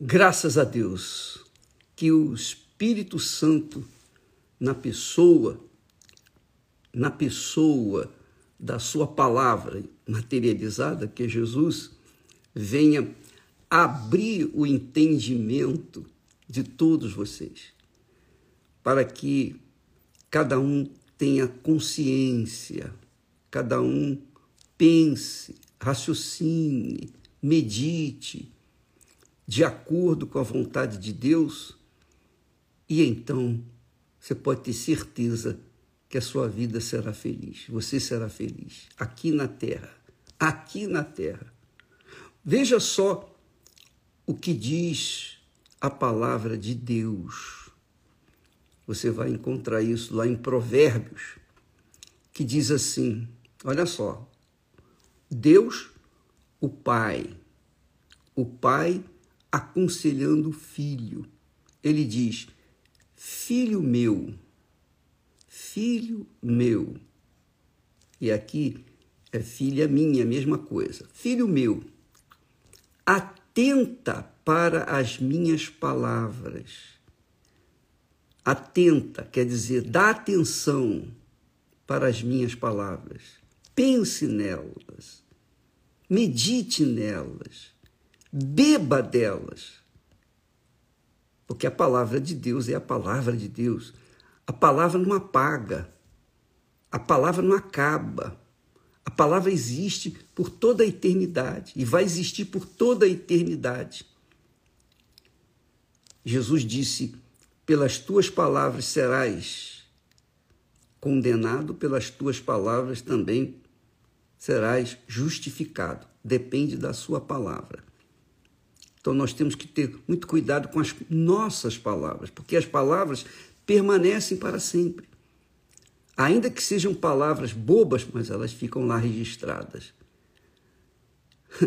Graças a Deus que o Espírito Santo na pessoa, na pessoa da sua palavra materializada, que é Jesus, venha abrir o entendimento de todos vocês, para que cada um tenha consciência, cada um pense, raciocine, medite de acordo com a vontade de Deus, e então você pode ter certeza que a sua vida será feliz, você será feliz aqui na terra, aqui na terra. Veja só o que diz a palavra de Deus. Você vai encontrar isso lá em Provérbios, que diz assim: olha só, Deus, o Pai, o Pai aconselhando o filho. Ele diz: Filho meu, filho meu. E aqui é filha minha, mesma coisa. Filho meu, atenta para as minhas palavras. Atenta quer dizer, dá atenção para as minhas palavras. Pense nelas. Medite nelas beba delas. Porque a palavra de Deus é a palavra de Deus. A palavra não apaga, a palavra não acaba. A palavra existe por toda a eternidade e vai existir por toda a eternidade. Jesus disse: Pelas tuas palavras serás condenado, pelas tuas palavras também serás justificado. Depende da sua palavra. Então nós temos que ter muito cuidado com as nossas palavras, porque as palavras permanecem para sempre. Ainda que sejam palavras bobas, mas elas ficam lá registradas.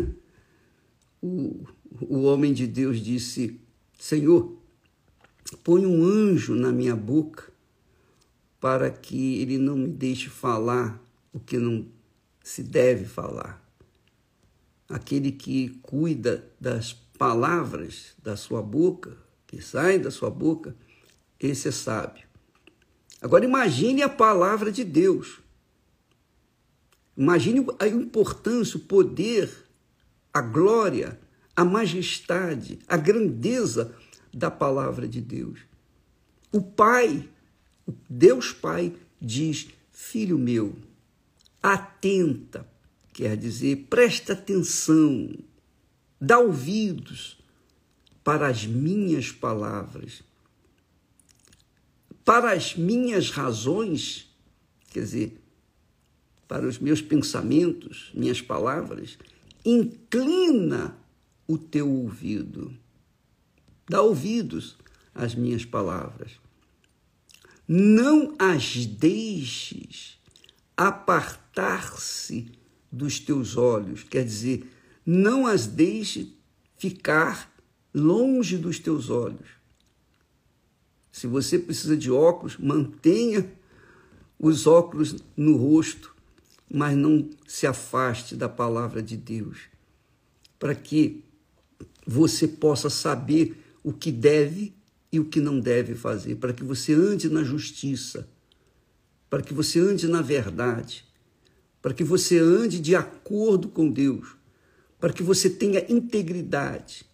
o, o homem de Deus disse: Senhor, põe um anjo na minha boca para que ele não me deixe falar o que não se deve falar. Aquele que cuida das palavras da sua boca, que saem da sua boca, esse é sábio. Agora imagine a palavra de Deus. Imagine a importância, o poder, a glória, a majestade, a grandeza da palavra de Deus. O Pai, Deus Pai, diz: Filho meu, atenta, quer dizer, presta atenção dá ouvidos para as minhas palavras, para as minhas razões, quer dizer, para os meus pensamentos, minhas palavras, inclina o teu ouvido, dá ouvidos às minhas palavras. Não as deixes apartar-se dos teus olhos, quer dizer, não as deixe ficar longe dos teus olhos. Se você precisa de óculos, mantenha os óculos no rosto, mas não se afaste da palavra de Deus, para que você possa saber o que deve e o que não deve fazer, para que você ande na justiça, para que você ande na verdade, para que você ande de acordo com Deus para que você tenha integridade,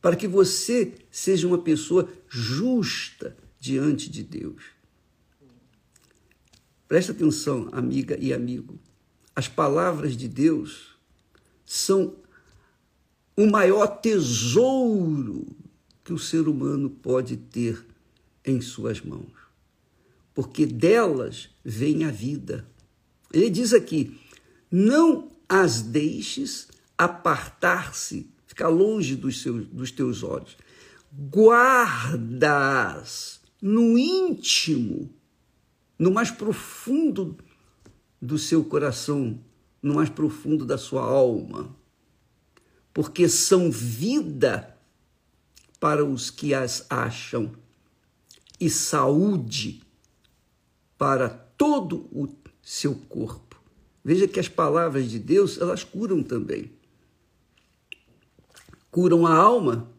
para que você seja uma pessoa justa diante de Deus. Presta atenção, amiga e amigo. As palavras de Deus são o maior tesouro que o ser humano pode ter em suas mãos, porque delas vem a vida. Ele diz aqui: não as deixes apartar-se, ficar longe dos, seus, dos teus olhos. Guardas no íntimo, no mais profundo do seu coração, no mais profundo da sua alma, porque são vida para os que as acham e saúde para todo o seu corpo. Veja que as palavras de Deus, elas curam também curam a alma,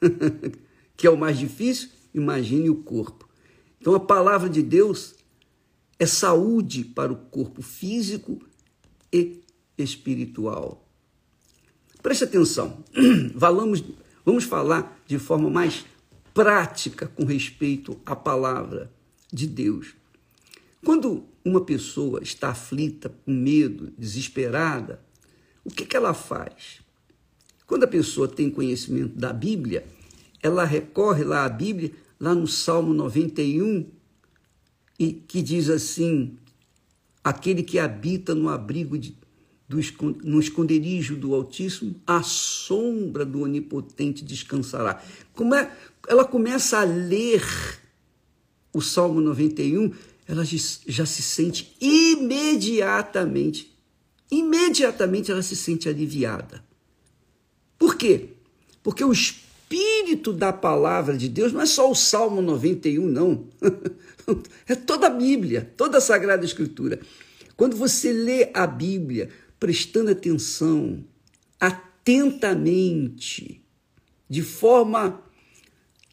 que é o mais difícil, imagine o corpo. Então a palavra de Deus é saúde para o corpo físico e espiritual. Preste atenção, vamos, vamos falar de forma mais prática com respeito à palavra de Deus. Quando uma pessoa está aflita, com medo, desesperada, o que, que ela faz? Quando a pessoa tem conhecimento da Bíblia, ela recorre lá à Bíblia, lá no Salmo 91, e que diz assim: aquele que habita no abrigo de, do, no esconderijo do Altíssimo, a sombra do Onipotente descansará. Como é, ela começa a ler o Salmo 91, ela já se sente imediatamente, imediatamente ela se sente aliviada. Por quê? Porque o espírito da palavra de Deus não é só o Salmo 91, não. é toda a Bíblia, toda a Sagrada Escritura. Quando você lê a Bíblia prestando atenção, atentamente, de forma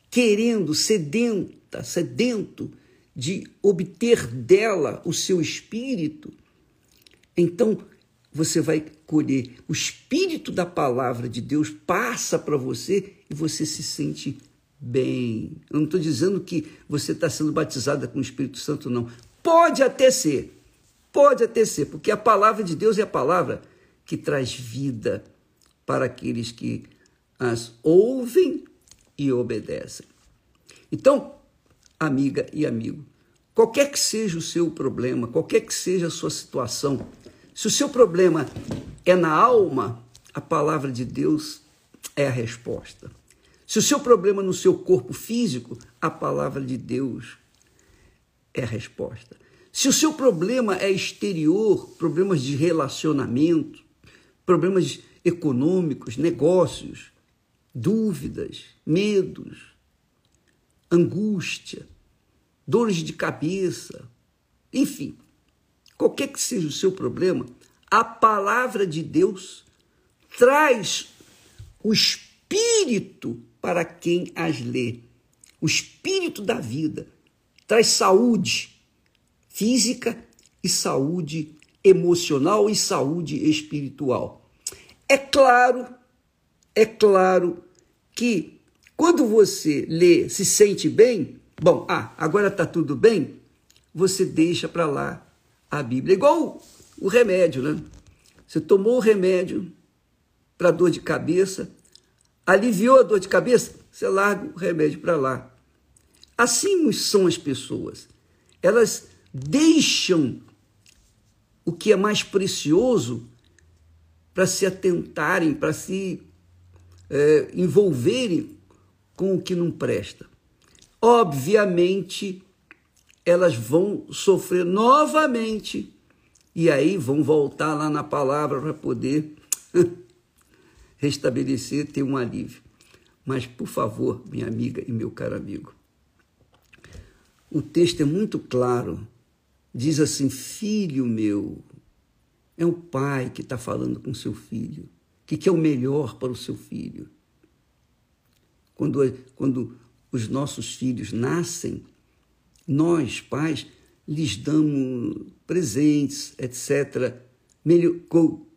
querendo, sedenta, sedento de obter dela o seu espírito, então você vai colher. O espírito da palavra de Deus passa para você e você se sente bem. Eu não estou dizendo que você está sendo batizada com o Espírito Santo, não. Pode até ser. Pode até ser, porque a palavra de Deus é a palavra que traz vida para aqueles que as ouvem e obedecem. Então, amiga e amigo, qualquer que seja o seu problema, qualquer que seja a sua situação, se o seu problema é na alma, a palavra de Deus é a resposta. Se o seu problema é no seu corpo físico, a palavra de Deus é a resposta. Se o seu problema é exterior, problemas de relacionamento, problemas econômicos, negócios, dúvidas, medos, angústia, dores de cabeça, enfim, qualquer que seja o seu problema, a palavra de Deus traz o espírito para quem as lê. O espírito da vida traz saúde física e saúde emocional e saúde espiritual. É claro, é claro que quando você lê, se sente bem, bom, ah, agora está tudo bem, você deixa para lá a Bíblia. Igual o remédio, né? Você tomou o remédio para dor de cabeça, aliviou a dor de cabeça, você larga o remédio para lá. Assim são as pessoas. Elas deixam o que é mais precioso para se atentarem, para se é, envolverem com o que não presta. Obviamente, elas vão sofrer novamente e aí vão voltar lá na palavra para poder restabelecer, ter um alívio. Mas, por favor, minha amiga e meu caro amigo, o texto é muito claro. Diz assim: Filho meu, é o pai que está falando com seu filho, que quer o melhor para o seu filho. Quando, quando os nossos filhos nascem, nós, pais, lhes damos presentes, etc.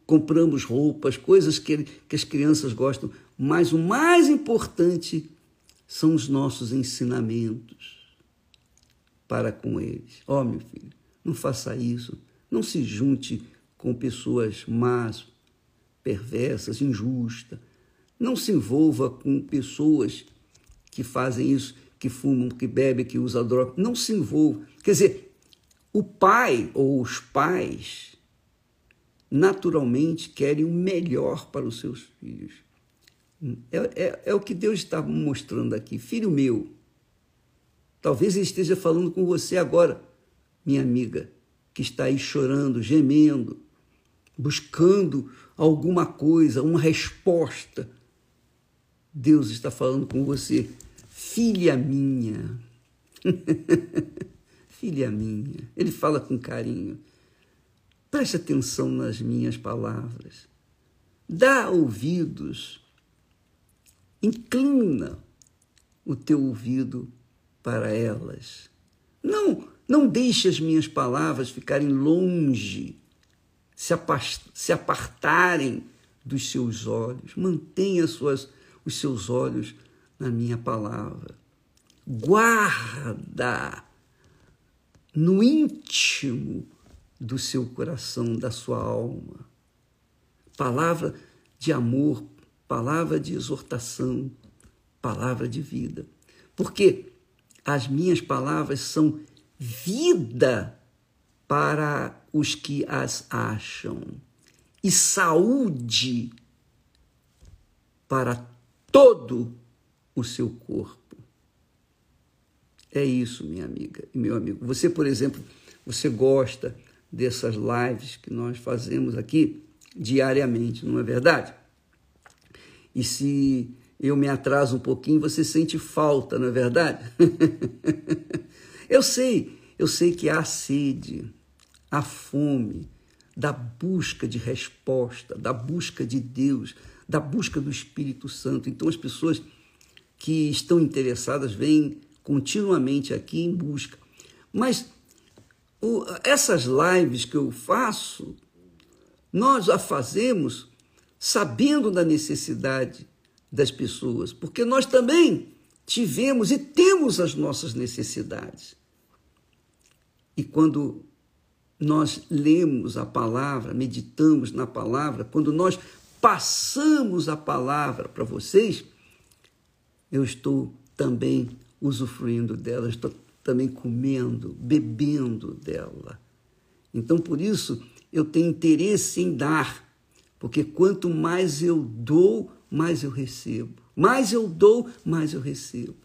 compramos roupas, coisas que, que as crianças gostam, mas o mais importante são os nossos ensinamentos para com eles. Ó, oh, meu filho, não faça isso, não se junte com pessoas más, perversas, injustas. Não se envolva com pessoas que fazem isso que fumam, que bebem, que usam droga, não se envolvam. Quer dizer, o pai ou os pais naturalmente querem o melhor para os seus filhos. É, é, é o que Deus está mostrando aqui. Filho meu, talvez ele esteja falando com você agora, minha amiga, que está aí chorando, gemendo, buscando alguma coisa, uma resposta. Deus está falando com você. Filha minha. Filha minha. Ele fala com carinho. Preste atenção nas minhas palavras. Dá ouvidos Inclina o teu ouvido para elas. Não, não deixe as minhas palavras ficarem longe, se apartarem dos seus olhos. Mantenha suas, os seus olhos na minha palavra. Guarda no íntimo do seu coração, da sua alma. Palavra de amor, palavra de exortação, palavra de vida. Porque as minhas palavras são vida para os que as acham e saúde para todo o seu corpo. É isso, minha amiga e meu amigo. Você, por exemplo, você gosta dessas lives que nós fazemos aqui diariamente, não é verdade? E se eu me atraso um pouquinho, você sente falta, não é verdade? eu sei, eu sei que há sede, há fome da busca de resposta, da busca de Deus, da busca do Espírito Santo. Então as pessoas que estão interessadas vêm continuamente aqui em busca. Mas o, essas lives que eu faço, nós a fazemos sabendo da necessidade das pessoas, porque nós também tivemos e temos as nossas necessidades. E quando nós lemos a palavra, meditamos na palavra, quando nós passamos a palavra para vocês, eu estou também usufruindo dela, estou também comendo, bebendo dela. Então, por isso, eu tenho interesse em dar, porque quanto mais eu dou, mais eu recebo. Mais eu dou, mais eu recebo.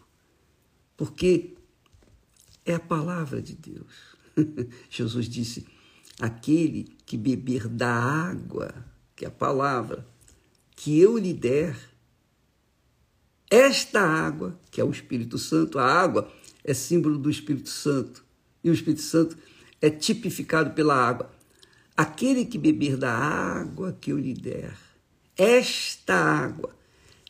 Porque é a palavra de Deus. Jesus disse: aquele que beber da água, que é a palavra, que eu lhe der, esta água, que é o Espírito Santo, a água é símbolo do Espírito Santo, e o Espírito Santo é tipificado pela água. Aquele que beber da água que eu lhe der, esta água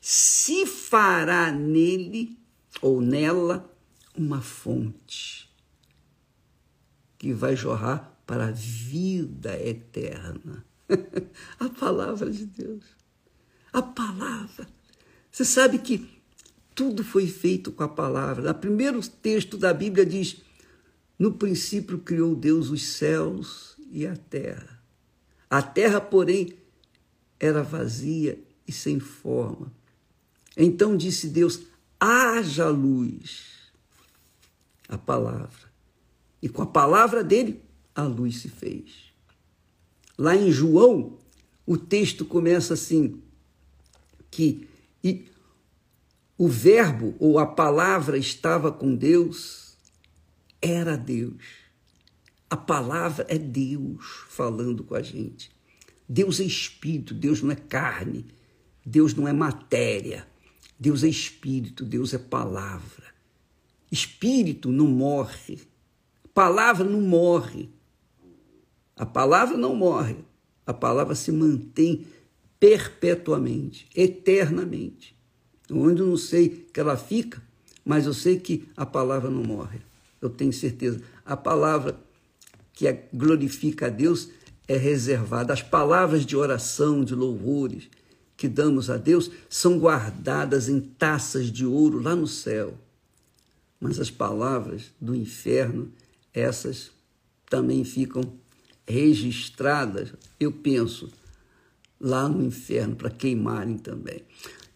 se fará nele ou nela uma fonte que vai jorrar para a vida eterna. a palavra de Deus. A palavra. Você sabe que tudo foi feito com a palavra. O primeiro texto da Bíblia diz: No princípio criou Deus os céus e a terra. A terra, porém, era vazia e sem forma. Então disse Deus: haja luz. A palavra. E com a palavra dele, a luz se fez. Lá em João, o texto começa assim: que e o verbo ou a palavra estava com Deus, era Deus. A palavra é Deus falando com a gente. Deus é espírito, Deus não é carne, Deus não é matéria, Deus é espírito, Deus é palavra. Espírito não morre, palavra não morre. A palavra não morre, a palavra se mantém perpetuamente, eternamente. Onde eu não sei que ela fica, mas eu sei que a palavra não morre. Eu tenho certeza. A palavra que glorifica a Deus é reservada. As palavras de oração, de louvores que damos a Deus são guardadas em taças de ouro lá no céu. Mas as palavras do inferno, essas também ficam registradas, eu penso, lá no inferno, para queimarem também.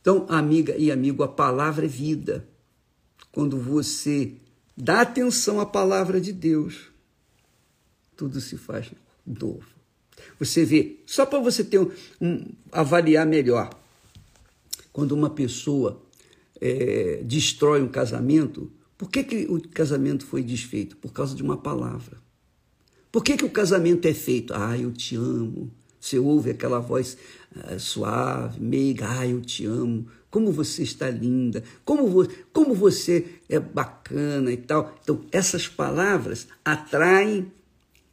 Então, amiga e amigo, a palavra é vida. Quando você dá atenção à palavra de Deus, tudo se faz novo. Você vê, só para você ter um, um, avaliar melhor, quando uma pessoa é, destrói um casamento, por que, que o casamento foi desfeito? Por causa de uma palavra. Por que, que o casamento é feito? Ah, eu te amo. Você ouve aquela voz uh, suave, meiga, ah, eu te amo. Como você está linda, como, vo como você é bacana e tal. Então, essas palavras atraem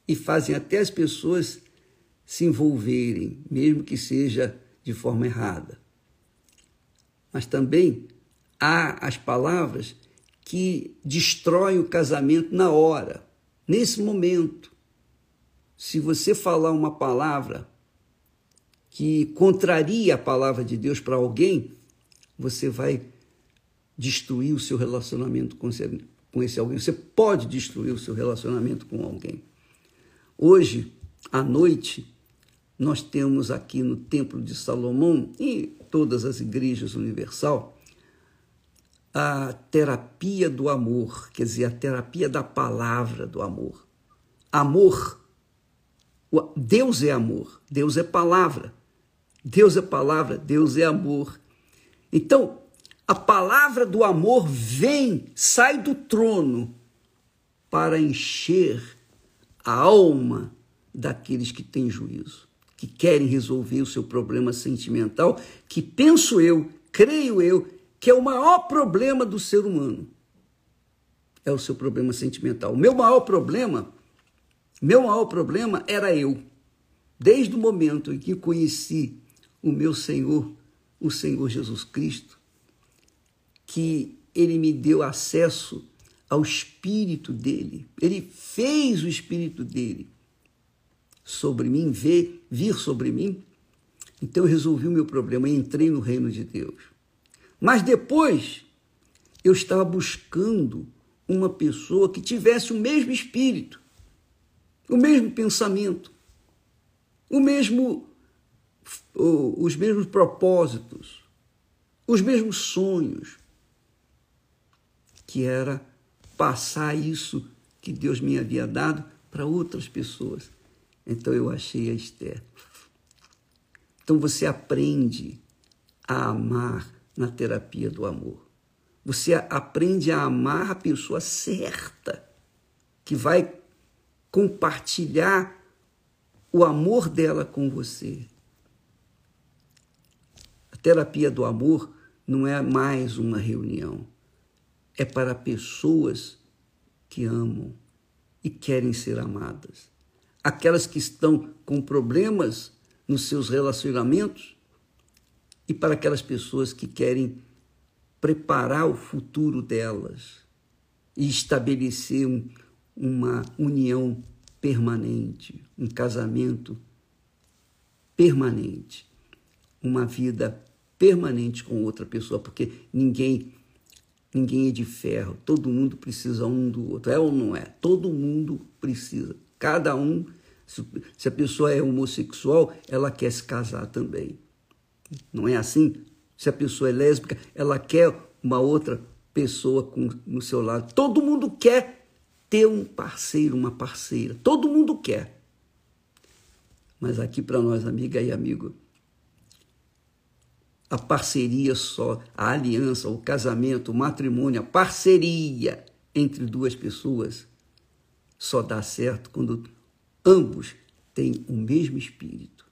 e fazem até as pessoas se envolverem, mesmo que seja de forma errada. mas também há as palavras que destroem o casamento na hora, nesse momento. Se você falar uma palavra que contraria a palavra de Deus para alguém, você vai destruir o seu relacionamento com esse, com esse alguém. Você pode destruir o seu relacionamento com alguém. Hoje, à noite, nós temos aqui no Templo de Salomão e todas as igrejas universal a terapia do amor, quer dizer, a terapia da palavra do amor. Amor, Deus é amor, Deus é palavra, Deus é palavra, Deus é amor. Então, a palavra do amor vem, sai do trono para encher a alma daqueles que têm juízo, que querem resolver o seu problema sentimental, que penso eu, creio eu, que é o maior problema do ser humano. É o seu problema sentimental. O meu maior problema, meu maior problema era eu. Desde o momento em que conheci o meu Senhor, o Senhor Jesus Cristo, que ele me deu acesso ao espírito dele. Ele fez o espírito dele sobre mim, ver, vir sobre mim. Então eu resolvi o meu problema e entrei no reino de Deus. Mas depois eu estava buscando uma pessoa que tivesse o mesmo espírito, o mesmo pensamento, o mesmo os mesmos propósitos, os mesmos sonhos, que era passar isso que Deus me havia dado para outras pessoas. Então eu achei a Esther. Então você aprende a amar na terapia do amor. Você aprende a amar a pessoa certa, que vai compartilhar o amor dela com você. Terapia do amor não é mais uma reunião, é para pessoas que amam e querem ser amadas. Aquelas que estão com problemas nos seus relacionamentos e para aquelas pessoas que querem preparar o futuro delas e estabelecer um, uma união permanente, um casamento permanente, uma vida permanente com outra pessoa, porque ninguém ninguém é de ferro, todo mundo precisa um do outro, é ou não é? Todo mundo precisa, cada um, se a pessoa é homossexual, ela quer se casar também. Não é assim? Se a pessoa é lésbica, ela quer uma outra pessoa com, no seu lado. Todo mundo quer ter um parceiro, uma parceira. Todo mundo quer. Mas aqui para nós, amiga e amigo, a parceria só, a aliança, o casamento, o matrimônio, a parceria entre duas pessoas só dá certo quando ambos têm o mesmo espírito,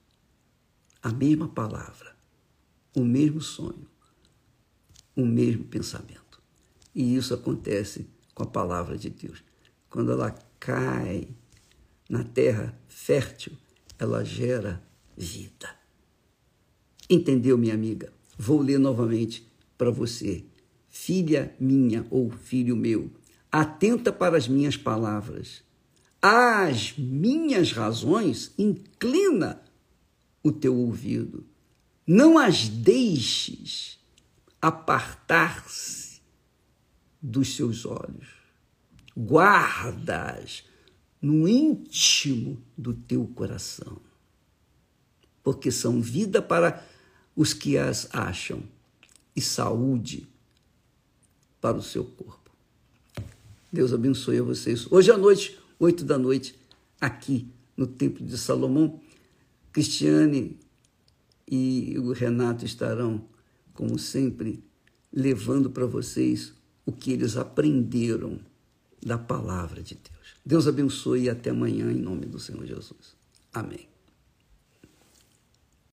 a mesma palavra o mesmo sonho, o mesmo pensamento. E isso acontece com a palavra de Deus. Quando ela cai na terra fértil, ela gera vida. Entendeu, minha amiga? Vou ler novamente para você. Filha minha ou filho meu, atenta para as minhas palavras. Às minhas razões, inclina o teu ouvido não as deixes apartar-se dos seus olhos. Guardas no íntimo do teu coração, porque são vida para os que as acham e saúde para o seu corpo. Deus abençoe a vocês. Hoje à noite, oito da noite, aqui no Templo de Salomão, Cristiane e o Renato estarão, como sempre, levando para vocês o que eles aprenderam da palavra de Deus. Deus abençoe e até amanhã, em nome do Senhor Jesus. Amém.